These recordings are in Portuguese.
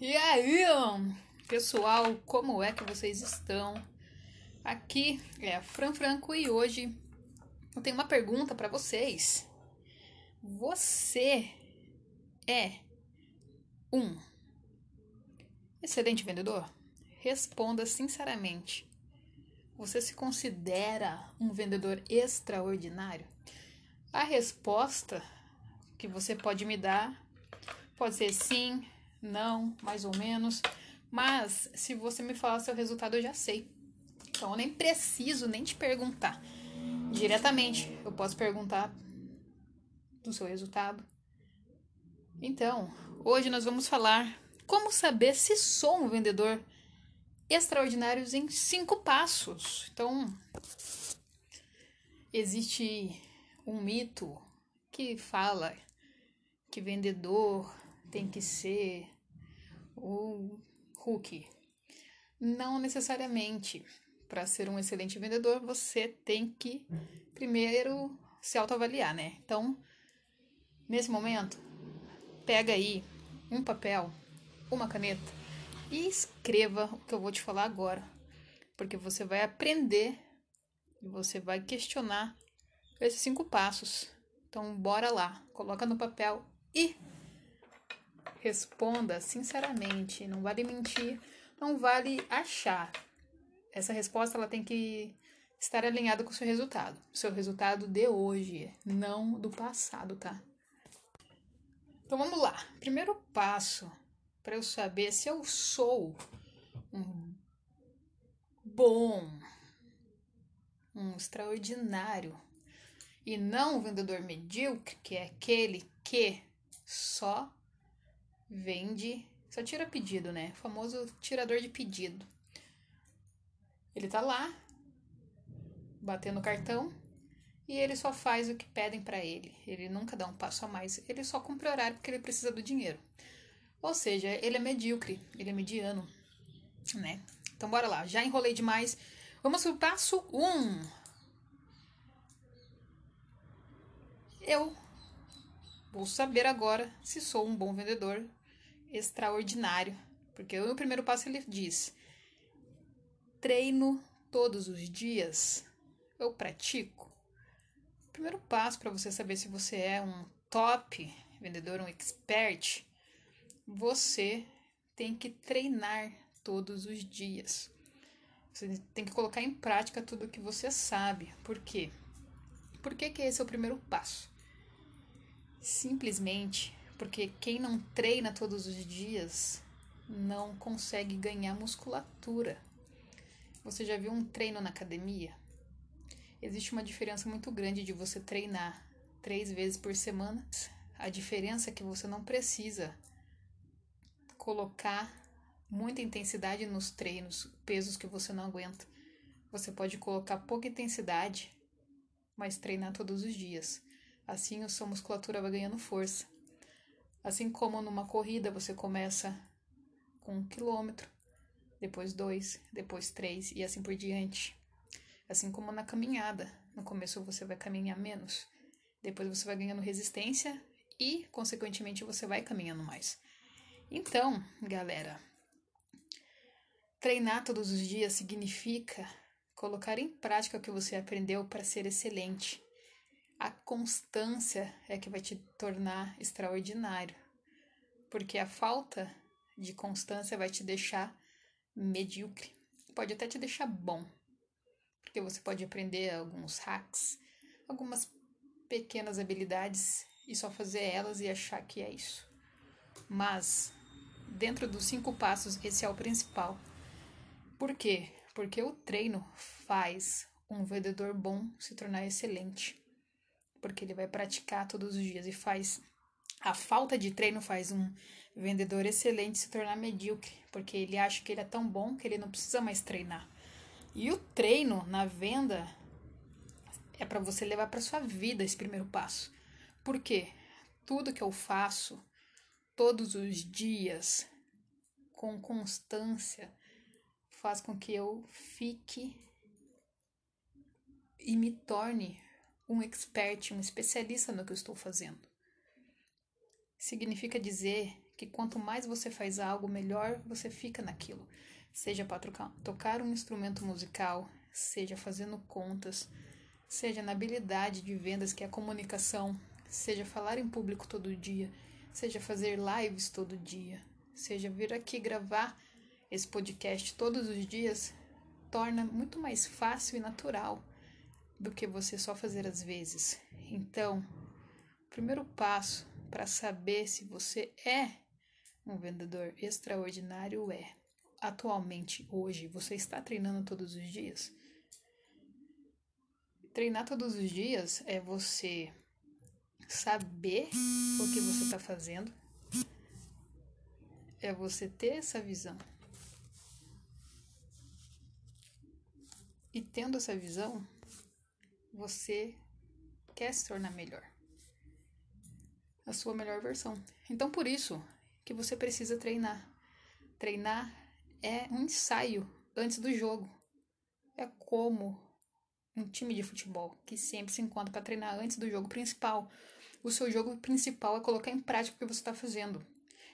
E aí, pessoal, como é que vocês estão? Aqui é a Fran Franco e hoje eu tenho uma pergunta para vocês. Você é um excelente vendedor? Responda sinceramente. Você se considera um vendedor extraordinário? A resposta que você pode me dar pode ser sim, não, mais ou menos. Mas se você me falar seu resultado, eu já sei. Então eu nem preciso nem te perguntar diretamente. Eu posso perguntar do seu resultado. Então, hoje nós vamos falar como saber se sou um vendedor extraordinário em cinco passos. Então, existe um mito que fala que vendedor tem que ser o Hulk. Não necessariamente. Para ser um excelente vendedor, você tem que primeiro se autoavaliar, né? Então, nesse momento, pega aí um papel, uma caneta e escreva o que eu vou te falar agora, porque você vai aprender e você vai questionar esses cinco passos. Então, bora lá, coloca no papel e Responda sinceramente, não vale mentir, não vale achar. Essa resposta ela tem que estar alinhada com o seu resultado. O seu resultado de hoje, não do passado, tá? Então vamos lá. Primeiro passo para eu saber se eu sou um bom, um extraordinário e não um vendedor medíocre, que é aquele que só vende, só tira pedido, né? O famoso tirador de pedido. Ele tá lá, batendo cartão, e ele só faz o que pedem para ele. Ele nunca dá um passo a mais, ele só cumpre horário porque ele precisa do dinheiro. Ou seja, ele é medíocre, ele é mediano, né? Então bora lá, já enrolei demais. Vamos pro passo 1. Um. Eu vou saber agora se sou um bom vendedor extraordinário, porque o primeiro passo ele diz: treino todos os dias, eu pratico. O primeiro passo para você saber se você é um top vendedor, um expert, você tem que treinar todos os dias. Você tem que colocar em prática tudo o que você sabe. Por quê? Por que, que esse é o primeiro passo? Simplesmente porque quem não treina todos os dias não consegue ganhar musculatura. Você já viu um treino na academia? Existe uma diferença muito grande de você treinar três vezes por semana. A diferença é que você não precisa colocar muita intensidade nos treinos, pesos que você não aguenta. Você pode colocar pouca intensidade, mas treinar todos os dias. Assim, a sua musculatura vai ganhando força. Assim como numa corrida você começa com um quilômetro, depois dois, depois três e assim por diante. Assim como na caminhada, no começo você vai caminhar menos, depois você vai ganhando resistência e, consequentemente, você vai caminhando mais. Então, galera, treinar todos os dias significa colocar em prática o que você aprendeu para ser excelente. A constância é que vai te tornar extraordinário, porque a falta de constância vai te deixar medíocre. Pode até te deixar bom, porque você pode aprender alguns hacks, algumas pequenas habilidades e só fazer elas e achar que é isso. Mas, dentro dos cinco passos, esse é o principal. Por quê? Porque o treino faz um vendedor bom se tornar excelente porque ele vai praticar todos os dias e faz. A falta de treino faz um vendedor excelente se tornar medíocre, porque ele acha que ele é tão bom que ele não precisa mais treinar. E o treino na venda é para você levar para sua vida esse primeiro passo. Por quê? Tudo que eu faço todos os dias com constância faz com que eu fique e me torne um expert, um especialista no que eu estou fazendo. significa dizer que quanto mais você faz algo, melhor você fica naquilo. Seja para tocar um instrumento musical, seja fazendo contas, seja na habilidade de vendas, que é a comunicação, seja falar em público todo dia, seja fazer lives todo dia, seja vir aqui gravar esse podcast todos os dias, torna muito mais fácil e natural do que você só fazer às vezes. Então, o primeiro passo para saber se você é um vendedor extraordinário é: atualmente, hoje, você está treinando todos os dias? Treinar todos os dias é você saber o que você está fazendo, é você ter essa visão. E tendo essa visão, você quer se tornar melhor. A sua melhor versão. Então, por isso que você precisa treinar. Treinar é um ensaio antes do jogo. É como um time de futebol que sempre se encontra para treinar antes do jogo principal. O seu jogo principal é colocar em prática o que você está fazendo.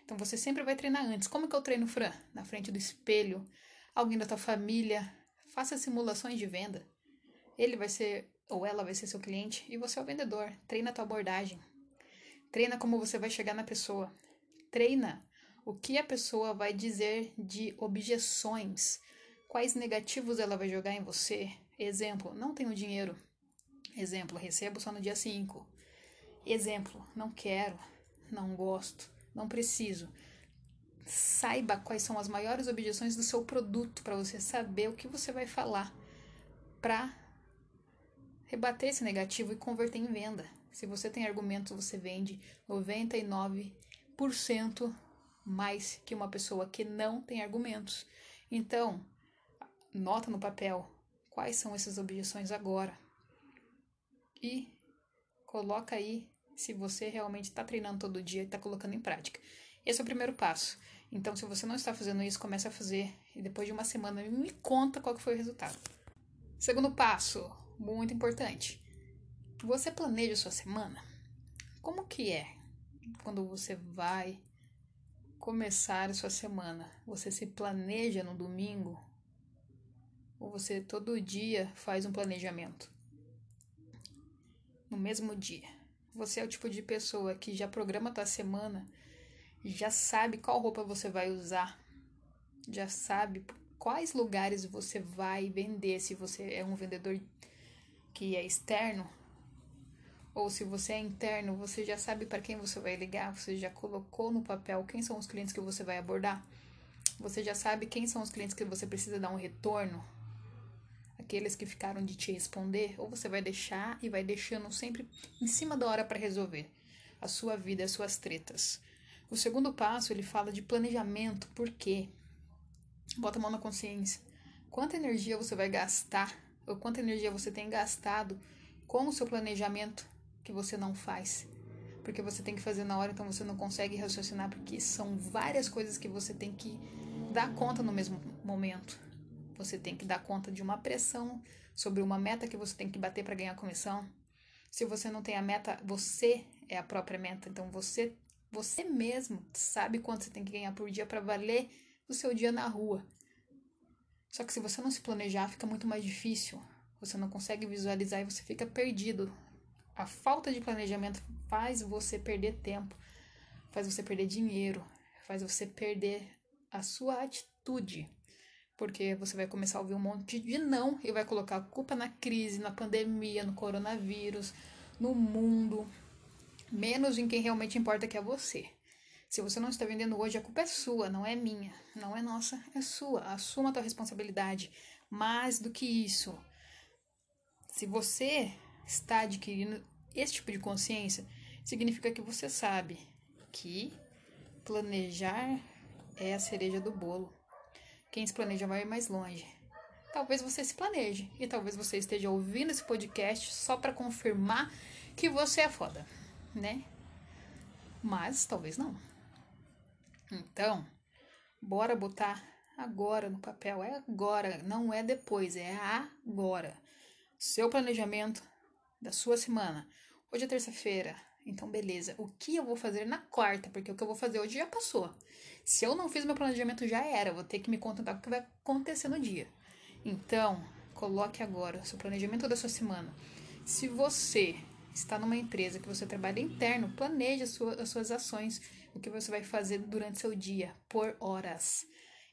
Então você sempre vai treinar antes. Como que eu treino, Fran? Na frente do espelho, alguém da tua família. Faça simulações de venda. Ele vai ser, ou ela vai ser seu cliente, e você é o vendedor. Treina a tua abordagem. Treina como você vai chegar na pessoa. Treina o que a pessoa vai dizer de objeções. Quais negativos ela vai jogar em você, Exemplo, não tenho dinheiro. Exemplo, recebo só no dia 5. Exemplo, não quero, não gosto, não preciso. Saiba quais são as maiores objeções do seu produto para você saber o que você vai falar para rebater esse negativo e converter em venda. Se você tem argumentos, você vende 99% mais que uma pessoa que não tem argumentos. Então, nota no papel quais são essas objeções agora. E coloca aí se você realmente está treinando todo dia e está colocando em prática. Esse é o primeiro passo. Então, se você não está fazendo isso, comece a fazer e depois de uma semana me conta qual foi o resultado. Segundo passo, muito importante. Você planeja sua semana? Como que é quando você vai começar sua semana? Você se planeja no domingo ou você todo dia faz um planejamento? No mesmo dia. Você é o tipo de pessoa que já programa a tua semana, já sabe qual roupa você vai usar, já sabe quais lugares você vai vender, se você é um vendedor que é externo, ou se você é interno, você já sabe para quem você vai ligar, você já colocou no papel quem são os clientes que você vai abordar. Você já sabe quem são os clientes que você precisa dar um retorno aqueles que ficaram de te responder, ou você vai deixar e vai deixando sempre em cima da hora para resolver a sua vida, as suas tretas. O segundo passo, ele fala de planejamento, por quê? Bota a mão na consciência. Quanta energia você vai gastar, ou quanta energia você tem gastado com o seu planejamento que você não faz? Porque você tem que fazer na hora, então você não consegue raciocinar, porque são várias coisas que você tem que dar conta no mesmo momento. Você tem que dar conta de uma pressão sobre uma meta que você tem que bater para ganhar comissão. Se você não tem a meta, você é a própria meta. Então você você mesmo sabe quanto você tem que ganhar por dia para valer o seu dia na rua. Só que se você não se planejar, fica muito mais difícil. Você não consegue visualizar e você fica perdido. A falta de planejamento faz você perder tempo, faz você perder dinheiro, faz você perder a sua atitude porque você vai começar a ouvir um monte de não e vai colocar a culpa na crise, na pandemia, no coronavírus, no mundo, menos em quem realmente importa que é você. Se você não está vendendo hoje, a culpa é sua, não é minha, não é nossa, é sua. Assuma a tua responsabilidade. Mais do que isso, se você está adquirindo esse tipo de consciência, significa que você sabe que planejar é a cereja do bolo. Quem se planeja vai mais longe. Talvez você se planeje e talvez você esteja ouvindo esse podcast só para confirmar que você é foda, né? Mas talvez não. Então, bora botar agora no papel. É agora, não é depois, é agora. Seu planejamento da sua semana. Hoje é terça-feira. Então, beleza. O que eu vou fazer na quarta? Porque o que eu vou fazer hoje já passou. Se eu não fiz meu planejamento, já era. Vou ter que me contentar com o que vai acontecer no dia. Então, coloque agora o seu planejamento da sua semana. Se você está numa empresa que você trabalha interno, planeje as suas, as suas ações, o que você vai fazer durante seu dia, por horas.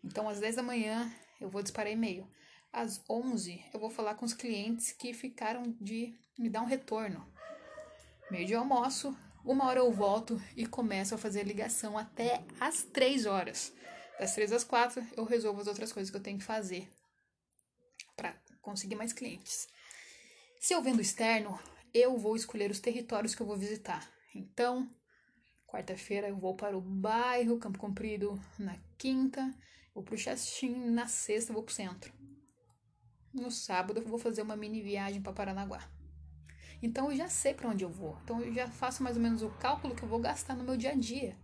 Então, às 10 da manhã, eu vou disparar e-mail. Às 11, eu vou falar com os clientes que ficaram de me dar um retorno. Meio de almoço, uma hora eu volto e começo a fazer ligação até às 3 horas. Das 3 às 4, eu resolvo as outras coisas que eu tenho que fazer para conseguir mais clientes. Se eu vendo externo, eu vou escolher os territórios que eu vou visitar. Então, quarta-feira eu vou para o bairro Campo Comprido, na quinta, vou para o Xastim, na sexta vou para o centro. No sábado eu vou fazer uma mini viagem para Paranaguá. Então eu já sei para onde eu vou. Então eu já faço mais ou menos o cálculo que eu vou gastar no meu dia a dia.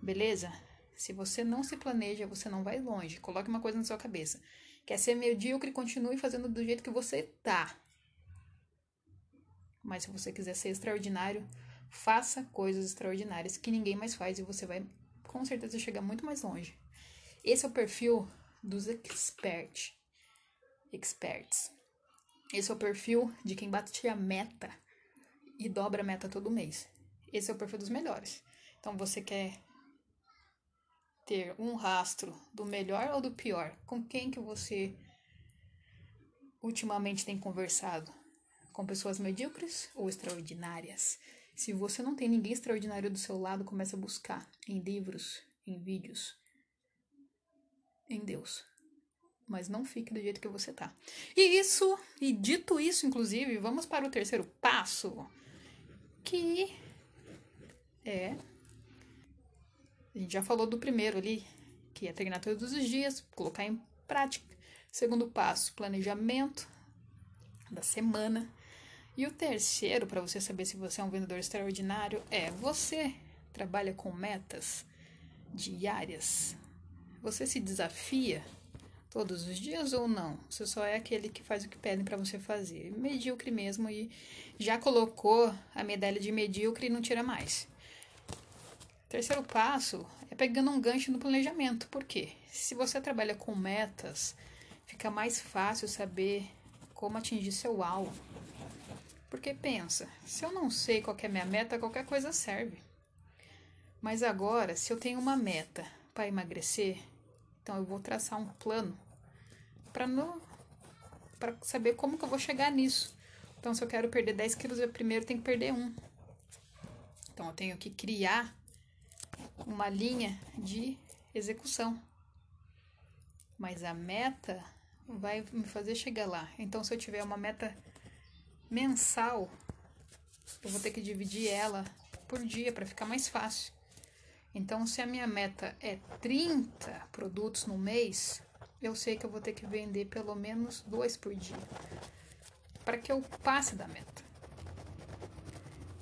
Beleza? Se você não se planeja, você não vai longe. Coloque uma coisa na sua cabeça. Quer ser medíocre, continue fazendo do jeito que você tá. Mas se você quiser ser extraordinário, faça coisas extraordinárias que ninguém mais faz e você vai com certeza chegar muito mais longe. Esse é o perfil dos expert, experts. Esse é o perfil de quem bate a meta e dobra a meta todo mês. Esse é o perfil dos melhores. Então você quer ter um rastro do melhor ou do pior? Com quem que você ultimamente tem conversado? Com pessoas medíocres ou extraordinárias? Se você não tem ninguém extraordinário do seu lado, comece a buscar em livros, em vídeos, em Deus mas não fique do jeito que você tá. E isso, e dito isso, inclusive, vamos para o terceiro passo, que é. A gente já falou do primeiro ali, que é treinar todos os dias, colocar em prática. Segundo passo, planejamento da semana. E o terceiro, para você saber se você é um vendedor extraordinário, é você trabalha com metas diárias. Você se desafia todos os dias ou não? Você só é aquele que faz o que pedem para você fazer. Medíocre mesmo e já colocou a medalha de medíocre e não tira mais. Terceiro passo é pegando um gancho no planejamento. Por quê? Se você trabalha com metas, fica mais fácil saber como atingir seu alvo. Porque pensa, se eu não sei qual é a minha meta, qualquer coisa serve. Mas agora, se eu tenho uma meta para emagrecer, então eu vou traçar um plano para para saber como que eu vou chegar nisso. Então, se eu quero perder 10 quilos, eu primeiro tenho que perder um. Então, eu tenho que criar uma linha de execução. Mas a meta vai me fazer chegar lá. Então, se eu tiver uma meta mensal, eu vou ter que dividir ela por dia para ficar mais fácil. Então, se a minha meta é 30 produtos no mês, eu sei que eu vou ter que vender pelo menos dois por dia para que eu passe da meta.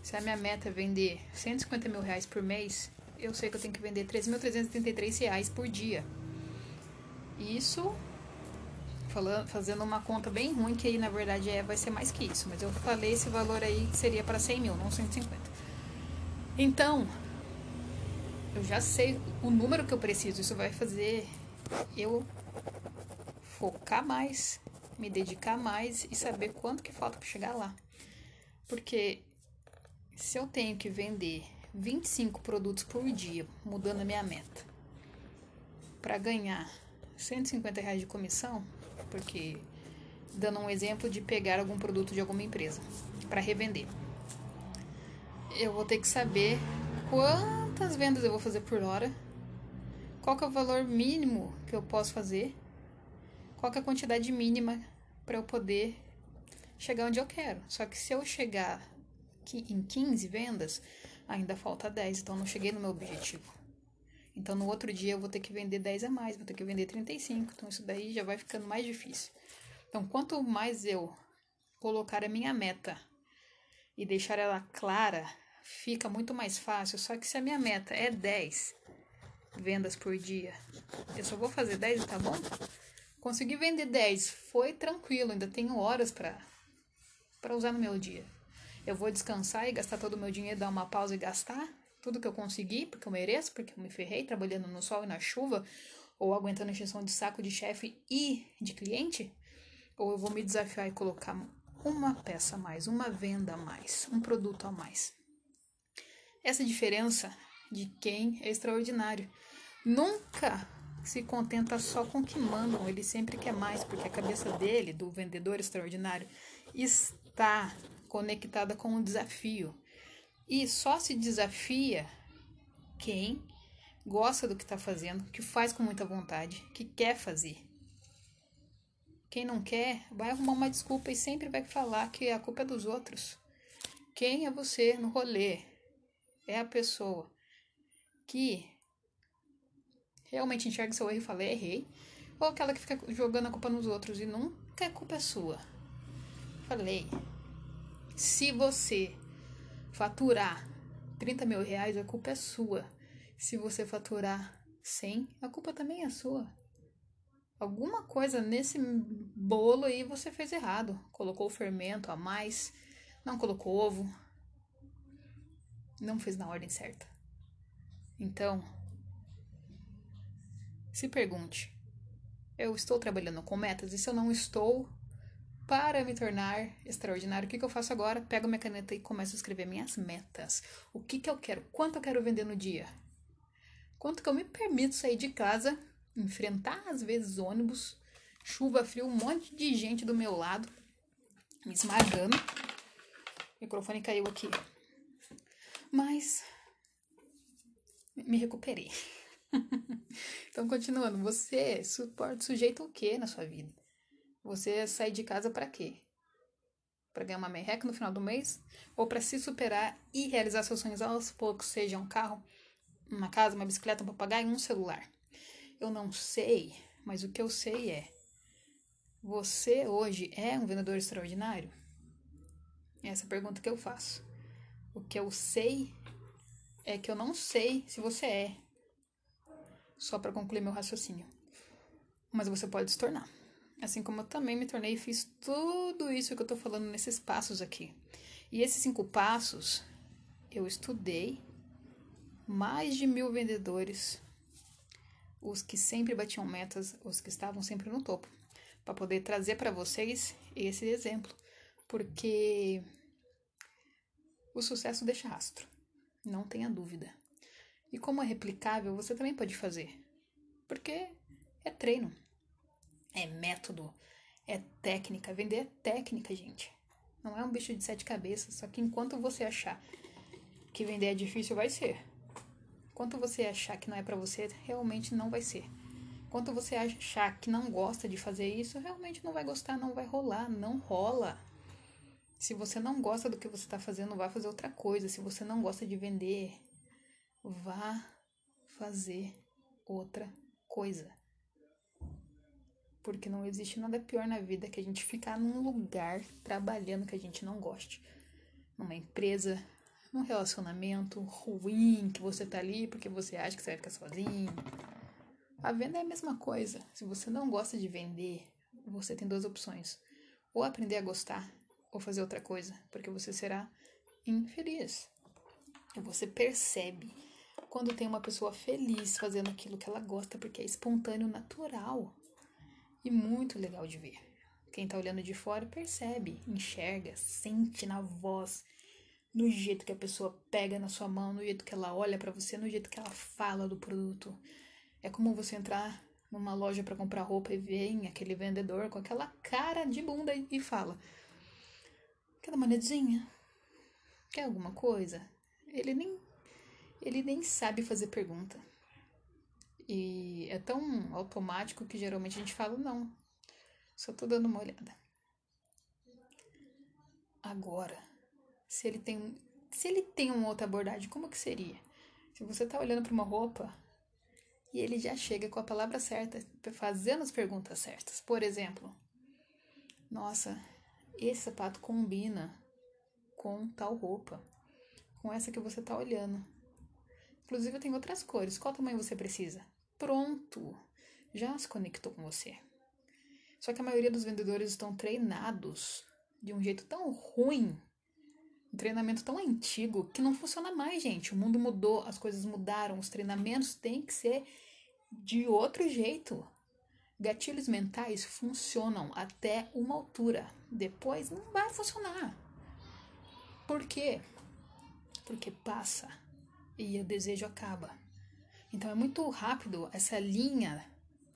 Se a minha meta é vender 150 mil reais por mês, eu sei que eu tenho que vender 3.333 reais por dia. Isso falando, fazendo uma conta bem ruim, que aí na verdade é, vai ser mais que isso. Mas eu falei esse valor aí que seria para 100 mil, não 150. Então, eu já sei o número que eu preciso. Isso vai fazer eu focar mais, me dedicar mais e saber quanto que falta para chegar lá. Porque se eu tenho que vender 25 produtos por dia, mudando a minha meta, para ganhar 150 reais de comissão, porque dando um exemplo de pegar algum produto de alguma empresa para revender, eu vou ter que saber quantas vendas eu vou fazer por hora, qual é o valor mínimo que eu posso fazer, qual é a quantidade mínima para eu poder chegar onde eu quero. Só que se eu chegar em 15 vendas, ainda falta 10, então não cheguei no meu objetivo. Então no outro dia eu vou ter que vender 10 a mais, vou ter que vender 35, então isso daí já vai ficando mais difícil. Então quanto mais eu colocar a minha meta e deixar ela clara fica muito mais fácil. Só que se a minha meta é 10 vendas por dia, eu só vou fazer 10 e tá bom? Consegui vender 10, foi tranquilo, ainda tenho horas para para usar no meu dia. Eu vou descansar e gastar todo o meu dinheiro, dar uma pausa e gastar tudo que eu consegui, porque eu mereço, porque eu me ferrei trabalhando no sol e na chuva, ou aguentando extensão de saco de chefe e de cliente? Ou eu vou me desafiar e colocar uma peça a mais, uma venda a mais, um produto a mais. Essa diferença de quem é extraordinário. Nunca se contenta só com o que mandam, ele sempre quer mais, porque a cabeça dele, do vendedor extraordinário, está conectada com o desafio. E só se desafia quem gosta do que está fazendo, que faz com muita vontade, que quer fazer. Quem não quer, vai arrumar uma desculpa e sempre vai falar que a culpa é dos outros. Quem é você no rolê? É a pessoa que realmente enxerga seu erro e fala, errei. Ou aquela que fica jogando a culpa nos outros e nunca a culpa é sua. Falei, se você faturar 30 mil reais, a culpa é sua. Se você faturar 100, a culpa também é sua. Alguma coisa nesse bolo aí você fez errado. Colocou fermento a mais, não colocou ovo, não fez na ordem certa. Então, se pergunte: eu estou trabalhando com metas? E se eu não estou, para me tornar extraordinário, o que, que eu faço agora? Pego minha caneta e começo a escrever minhas metas. O que, que eu quero? Quanto eu quero vender no dia? Quanto que eu me permito sair de casa, enfrentar às vezes ônibus, chuva, frio, um monte de gente do meu lado, me esmagando. O microfone caiu aqui. Mas me recuperei. então, continuando, você suporta sujeito o que na sua vida? Você sai de casa para quê? Para ganhar uma merreca no final do mês? Ou para se superar e realizar seus sonhos aos poucos, seja um carro, uma casa, uma bicicleta, um papagaio um celular? Eu não sei, mas o que eu sei é: você hoje é um vendedor extraordinário? Essa é a pergunta que eu faço. O que eu sei é que eu não sei se você é. Só para concluir meu raciocínio. Mas você pode se tornar. Assim como eu também me tornei e fiz tudo isso que eu tô falando nesses passos aqui. E esses cinco passos eu estudei mais de mil vendedores, os que sempre batiam metas, os que estavam sempre no topo, para poder trazer para vocês esse exemplo, porque o sucesso deixa rastro, não tenha dúvida. E como é replicável, você também pode fazer, porque é treino é método, é técnica. Vender é técnica, gente. Não é um bicho de sete cabeças. Só que enquanto você achar que vender é difícil, vai ser. Enquanto você achar que não é para você, realmente não vai ser. Enquanto você achar que não gosta de fazer isso, realmente não vai gostar, não vai rolar, não rola. Se você não gosta do que você está fazendo, vá fazer outra coisa. Se você não gosta de vender, vá fazer outra coisa. Porque não existe nada pior na vida que a gente ficar num lugar trabalhando que a gente não goste. Numa empresa, num relacionamento ruim que você tá ali porque você acha que você vai ficar sozinho. A venda é a mesma coisa. Se você não gosta de vender, você tem duas opções: ou aprender a gostar, ou fazer outra coisa, porque você será infeliz. Você percebe quando tem uma pessoa feliz fazendo aquilo que ela gosta, porque é espontâneo, natural e muito legal de ver. Quem tá olhando de fora percebe, enxerga, sente na voz, no jeito que a pessoa pega na sua mão, no jeito que ela olha para você, no jeito que ela fala do produto. É como você entrar numa loja para comprar roupa e ver aquele vendedor com aquela cara de bunda e fala: Quer dar uma? Quer alguma coisa? Ele nem ele nem sabe fazer pergunta. E é tão automático que geralmente a gente fala não. Só tô dando uma olhada. Agora, se ele tem se ele tem uma outra abordagem, como que seria? Se você tá olhando para uma roupa e ele já chega com a palavra certa, fazendo as perguntas certas. Por exemplo, nossa, esse sapato combina com tal roupa, com essa que você tá olhando. Inclusive, tem outras cores. Qual tamanho você precisa? Pronto, já se conectou com você. Só que a maioria dos vendedores estão treinados de um jeito tão ruim Um treinamento tão antigo que não funciona mais, gente. O mundo mudou, as coisas mudaram, os treinamentos têm que ser de outro jeito. Gatilhos mentais funcionam até uma altura. Depois não vai funcionar. Por quê? Porque passa e o desejo acaba. Então é muito rápido, essa linha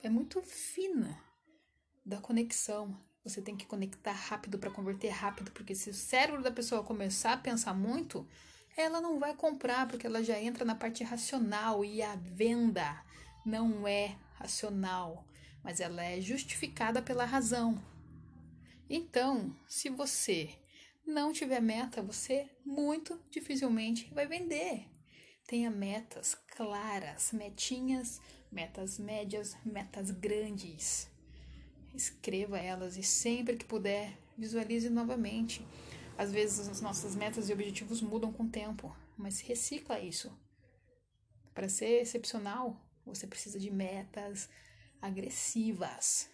é muito fina da conexão. Você tem que conectar rápido para converter rápido, porque se o cérebro da pessoa começar a pensar muito, ela não vai comprar, porque ela já entra na parte racional e a venda não é racional, mas ela é justificada pela razão. Então, se você não tiver meta, você muito dificilmente vai vender. Tenha metas claras, metinhas, metas médias, metas grandes escreva elas e sempre que puder, visualize novamente. Às vezes as nossas metas e objetivos mudam com o tempo, mas recicla isso. Para ser excepcional, você precisa de metas agressivas.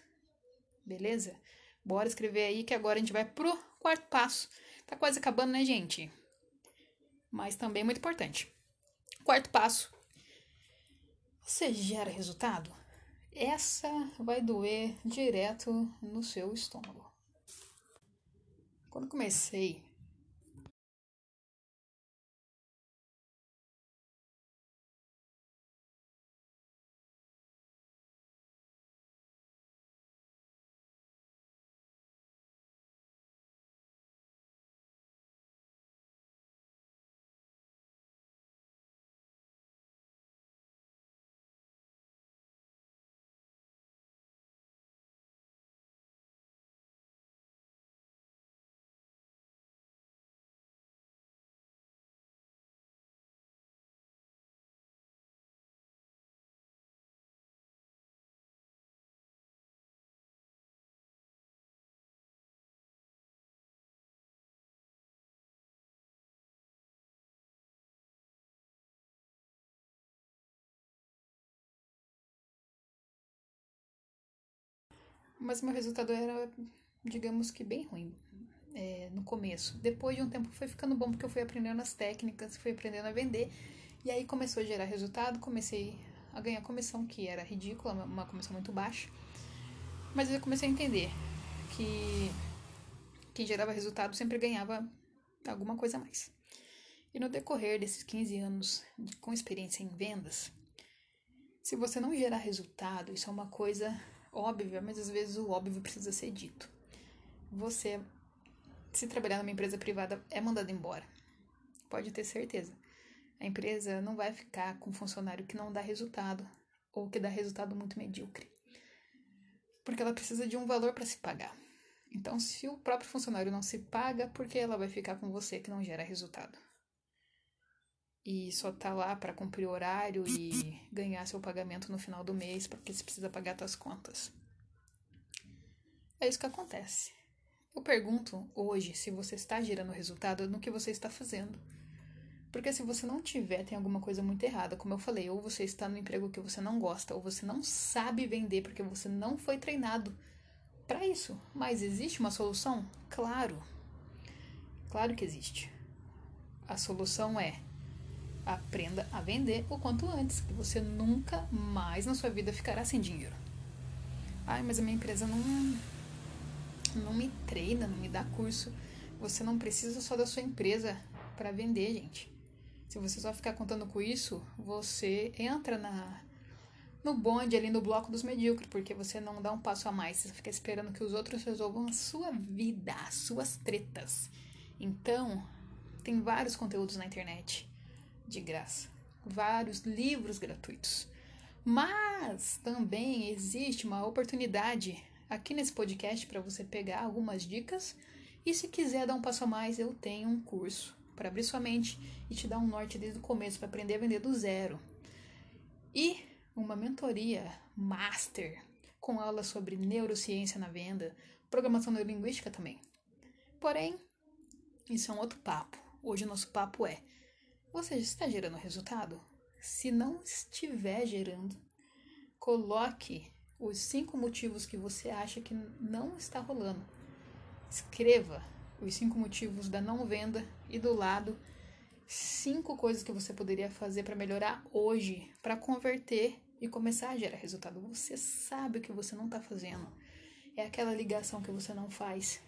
Beleza? Bora escrever aí que agora a gente vai pro quarto passo. Tá quase acabando, né, gente? Mas também muito importante. Quarto passo. Você gera resultado? essa vai doer direto no seu estômago. Quando comecei Mas meu resultado era, digamos que bem ruim é, no começo. Depois de um tempo foi ficando bom porque eu fui aprendendo as técnicas, fui aprendendo a vender. E aí começou a gerar resultado, comecei a ganhar comissão, que era ridícula, uma comissão muito baixa. Mas eu comecei a entender que quem gerava resultado sempre ganhava alguma coisa a mais. E no decorrer desses 15 anos de, com experiência em vendas, se você não gerar resultado, isso é uma coisa óbvia, mas às vezes o óbvio precisa ser dito. Você, se trabalhar numa empresa privada, é mandado embora. Pode ter certeza. A empresa não vai ficar com um funcionário que não dá resultado ou que dá resultado muito medíocre. Porque ela precisa de um valor para se pagar. Então, se o próprio funcionário não se paga, por que ela vai ficar com você que não gera resultado? E só tá lá para cumprir horário e ganhar seu pagamento no final do mês porque você precisa pagar suas contas. É isso que acontece. Eu pergunto hoje se você está gerando resultado no que você está fazendo. Porque se você não tiver, tem alguma coisa muito errada. Como eu falei, ou você está no emprego que você não gosta, ou você não sabe vender porque você não foi treinado para isso. Mas existe uma solução? Claro. Claro que existe. A solução é Aprenda a vender o quanto antes, que você nunca mais na sua vida ficará sem dinheiro. Ai, mas a minha empresa não não me treina, não me dá curso. Você não precisa só da sua empresa para vender, gente. Se você só ficar contando com isso, você entra na no bonde ali no bloco dos medíocres, porque você não dá um passo a mais, você fica esperando que os outros resolvam a sua vida, as suas tretas. Então, tem vários conteúdos na internet de graça, vários livros gratuitos. Mas também existe uma oportunidade aqui nesse podcast para você pegar algumas dicas e se quiser dar um passo a mais, eu tenho um curso para abrir sua mente e te dar um norte desde o começo para aprender a vender do zero. E uma mentoria master com aulas sobre neurociência na venda, programação neurolinguística também. Porém, isso é um outro papo. Hoje o nosso papo é você está gerando resultado? Se não estiver gerando, coloque os cinco motivos que você acha que não está rolando. Escreva os cinco motivos da não venda e do lado cinco coisas que você poderia fazer para melhorar hoje, para converter e começar a gerar resultado. Você sabe o que você não está fazendo. É aquela ligação que você não faz.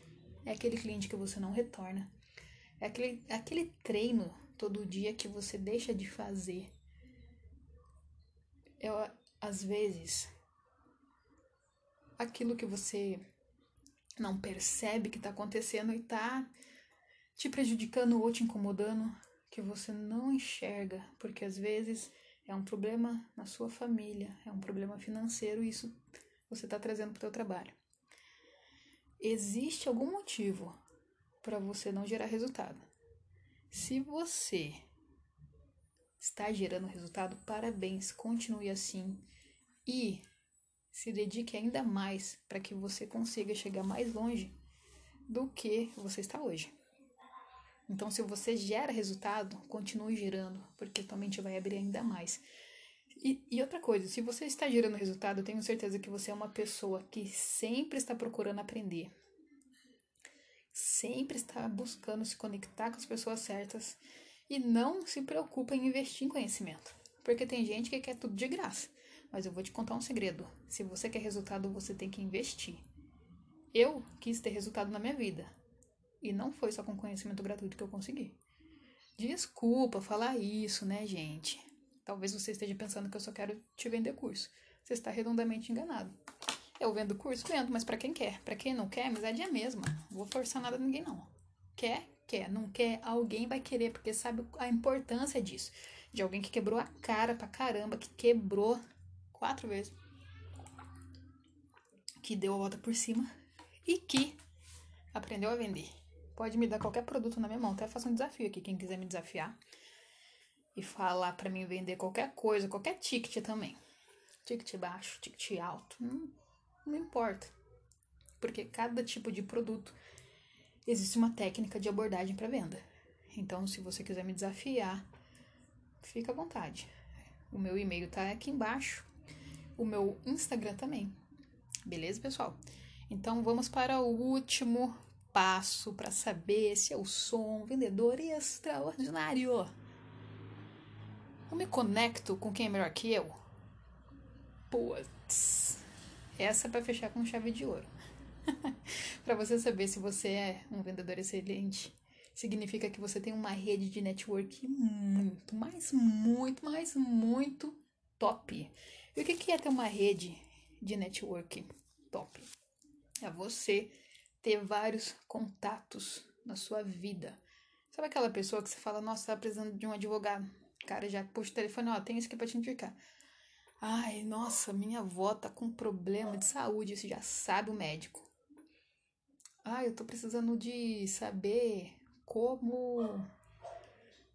É aquele cliente que você não retorna. É aquele, é aquele treino todo dia que você deixa de fazer. É, às vezes, aquilo que você não percebe que está acontecendo e está te prejudicando ou te incomodando, que você não enxerga, porque às vezes é um problema na sua família, é um problema financeiro e isso você está trazendo para o seu trabalho. Existe algum motivo para você não gerar resultado. Se você está gerando resultado, parabéns, continue assim e se dedique ainda mais para que você consiga chegar mais longe do que você está hoje. Então, se você gera resultado, continue gerando, porque tua mente vai abrir ainda mais. E, e, outra coisa, se você está gerando resultado, eu tenho certeza que você é uma pessoa que sempre está procurando aprender. Sempre está buscando se conectar com as pessoas certas e não se preocupa em investir em conhecimento. Porque tem gente que quer tudo de graça. Mas eu vou te contar um segredo. Se você quer resultado, você tem que investir. Eu quis ter resultado na minha vida. E não foi só com conhecimento gratuito que eu consegui. Desculpa falar isso, né, gente? Talvez você esteja pensando que eu só quero te vender curso. Você está redondamente enganado. Eu vendo curso, vendo, mas para quem quer. Para quem não quer, amizade é a mesma. Não vou forçar nada a ninguém, não. Quer, quer. Não quer, alguém vai querer, porque sabe a importância disso. De alguém que quebrou a cara pra caramba, que quebrou quatro vezes. Que deu a volta por cima e que aprendeu a vender. Pode me dar qualquer produto na minha mão. Até faço um desafio aqui, quem quiser me desafiar. E falar para mim vender qualquer coisa, qualquer ticket também. Ticket baixo, ticket alto. Não, não importa. Porque cada tipo de produto existe uma técnica de abordagem para venda. Então, se você quiser me desafiar, fica à vontade. O meu e-mail tá aqui embaixo o meu Instagram também. Beleza, pessoal? Então vamos para o último passo para saber se eu sou um vendedor extraordinário. Eu me conecto com quem é melhor que eu? Putz, essa é para fechar com chave de ouro. para você saber se você é um vendedor excelente, significa que você tem uma rede de network muito, mas muito, mas muito top. E o que é ter uma rede de network top? É você ter vários contatos na sua vida. Sabe aquela pessoa que você fala, nossa, tá precisando de um advogado? Cara já puxa o telefone, ó, tem isso aqui pra te indicar. Ai, nossa, minha avó tá com problema de saúde, você já sabe o médico. Ai, eu tô precisando de saber como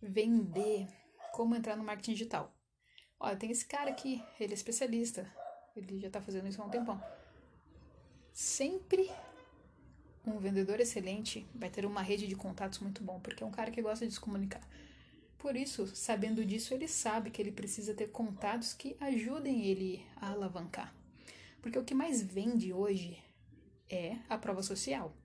vender, como entrar no marketing digital. Olha, tem esse cara aqui, ele é especialista. Ele já tá fazendo isso há um tempão. Sempre um vendedor excelente vai ter uma rede de contatos muito bom, porque é um cara que gosta de se comunicar. Por isso, sabendo disso, ele sabe que ele precisa ter contatos que ajudem ele a alavancar. Porque o que mais vende hoje é a prova social.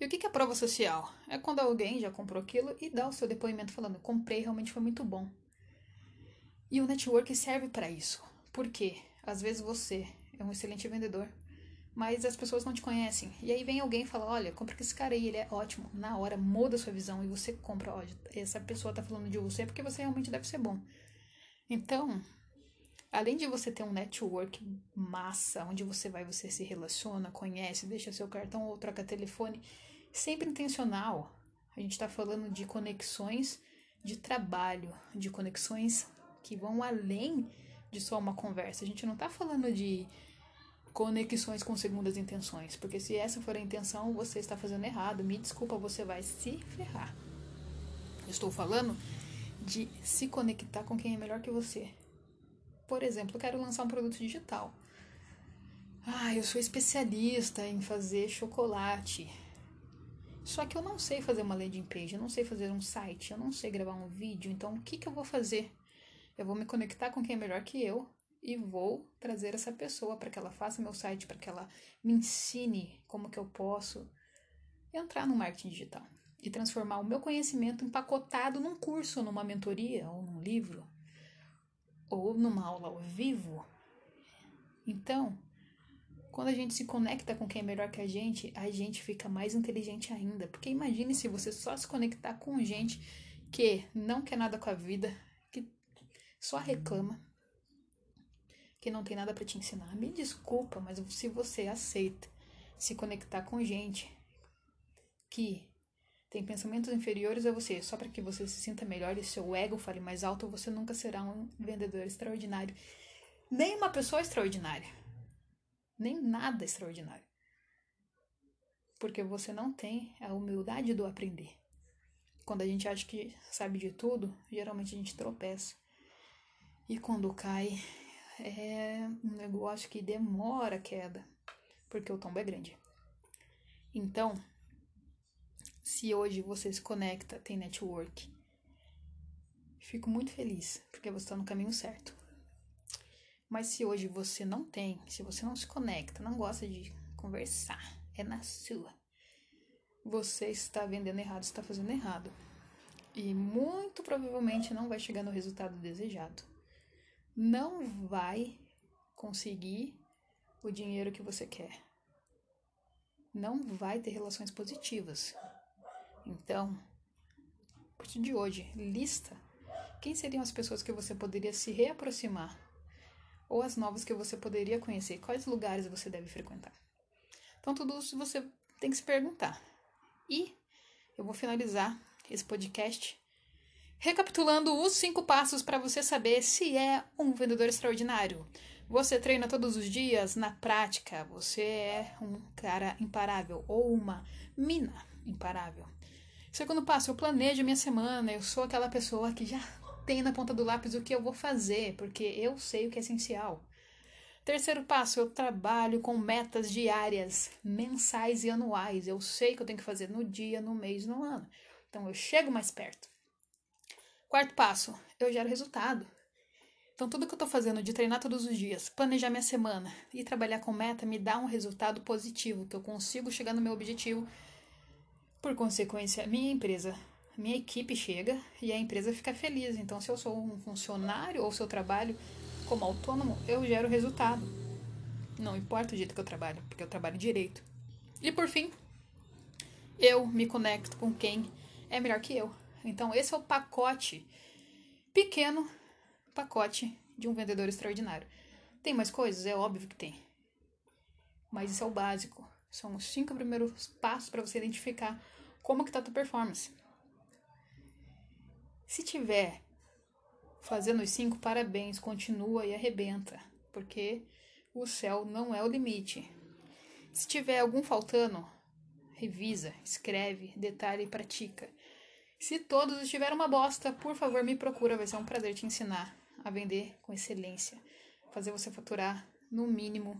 E o que é a prova social? É quando alguém já comprou aquilo e dá o seu depoimento falando: comprei, realmente foi muito bom. E o network serve para isso. Porque às vezes você é um excelente vendedor, mas as pessoas não te conhecem. E aí vem alguém e fala: Olha, compra com esse cara aí, ele é ótimo. Na hora muda a sua visão e você compra. Olha, essa pessoa tá falando de você porque você realmente deve ser bom. Então, além de você ter um network massa, onde você vai, você se relaciona, conhece, deixa seu cartão ou troca telefone, sempre intencional. A gente está falando de conexões de trabalho, de conexões que vão além de só uma conversa. A gente não está falando de conexões com segundas intenções, porque se essa for a intenção, você está fazendo errado. Me desculpa, você vai se ferrar. Eu estou falando de se conectar com quem é melhor que você. Por exemplo, eu quero lançar um produto digital. Ah, eu sou especialista em fazer chocolate. Só que eu não sei fazer uma landing page, eu não sei fazer um site, eu não sei gravar um vídeo. Então, o que, que eu vou fazer? Eu vou me conectar com quem é melhor que eu e vou trazer essa pessoa para que ela faça meu site, para que ela me ensine como que eu posso entrar no marketing digital e transformar o meu conhecimento empacotado num curso, numa mentoria, ou num livro, ou numa aula ao vivo. Então, quando a gente se conecta com quem é melhor que a gente, a gente fica mais inteligente ainda. Porque imagine se você só se conectar com gente que não quer nada com a vida, que só reclama, que não tem nada para te ensinar. Me desculpa, mas se você aceita se conectar com gente que tem pensamentos inferiores a você, só para que você se sinta melhor e seu ego fale mais alto, você nunca será um vendedor extraordinário, nem uma pessoa extraordinária nem nada extraordinário. Porque você não tem a humildade do aprender. Quando a gente acha que sabe de tudo, geralmente a gente tropeça. E quando cai, é um negócio que demora a queda, porque o tombo é grande. Então, se hoje você se conecta, tem network, fico muito feliz, porque você está no caminho certo. Mas se hoje você não tem, se você não se conecta, não gosta de conversar, é na sua. Você está vendendo errado, está fazendo errado. E muito provavelmente não vai chegar no resultado desejado. Não vai conseguir o dinheiro que você quer. Não vai ter relações positivas. Então, a partir de hoje, lista quem seriam as pessoas que você poderia se reaproximar ou as novas que você poderia conhecer, quais lugares você deve frequentar. Então, tudo isso você tem que se perguntar. E eu vou finalizar esse podcast recapitulando os cinco passos para você saber se é um vendedor extraordinário. Você treina todos os dias na prática, você é um cara imparável ou uma mina imparável. Segundo passo, eu planejo minha semana, eu sou aquela pessoa que já tem na ponta do lápis o que eu vou fazer, porque eu sei o que é essencial. Terceiro passo, eu trabalho com metas diárias, mensais e anuais. Eu sei que eu tenho que fazer no dia, no mês, no ano. Então eu chego mais perto. Quarto passo, eu gero resultado. Então tudo que eu estou fazendo de treinar todos os dias, planejar minha semana e trabalhar com meta me dá um resultado positivo, que eu consigo chegar no meu objetivo. Por consequência, minha empresa minha equipe chega e a empresa fica feliz. Então, se eu sou um funcionário ou se eu trabalho como autônomo, eu gero resultado. Não importa o jeito que eu trabalho, porque eu trabalho direito. E por fim, eu me conecto com quem é melhor que eu. Então, esse é o pacote pequeno pacote de um vendedor extraordinário. Tem mais coisas? É óbvio que tem. Mas isso é o básico. São os cinco primeiros passos para você identificar como que tá a tua performance. Se tiver fazendo os cinco, parabéns, continua e arrebenta, porque o céu não é o limite. Se tiver algum faltando, revisa, escreve, detalhe e pratica. Se todos estiverem uma bosta, por favor me procura, vai ser um prazer te ensinar a vender com excelência, fazer você faturar no mínimo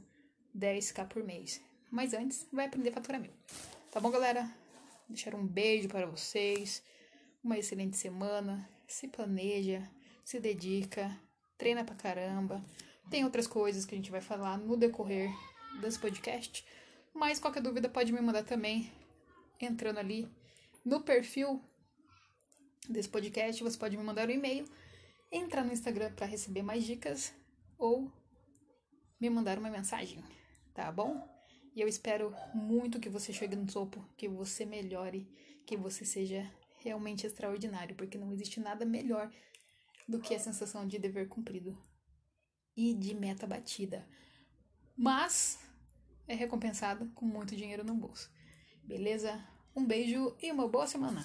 10k por mês. Mas antes, vai aprender a faturar mil. Tá bom, galera? Deixar um beijo para vocês uma excelente semana, se planeja, se dedica, treina pra caramba. Tem outras coisas que a gente vai falar no decorrer desse podcast, mas qualquer dúvida pode me mandar também entrando ali no perfil desse podcast, você pode me mandar um e-mail, entrar no Instagram para receber mais dicas ou me mandar uma mensagem, tá bom? E eu espero muito que você chegue no topo, que você melhore, que você seja realmente extraordinário, porque não existe nada melhor do que a sensação de dever cumprido e de meta batida. Mas é recompensado com muito dinheiro no bolso. Beleza? Um beijo e uma boa semana!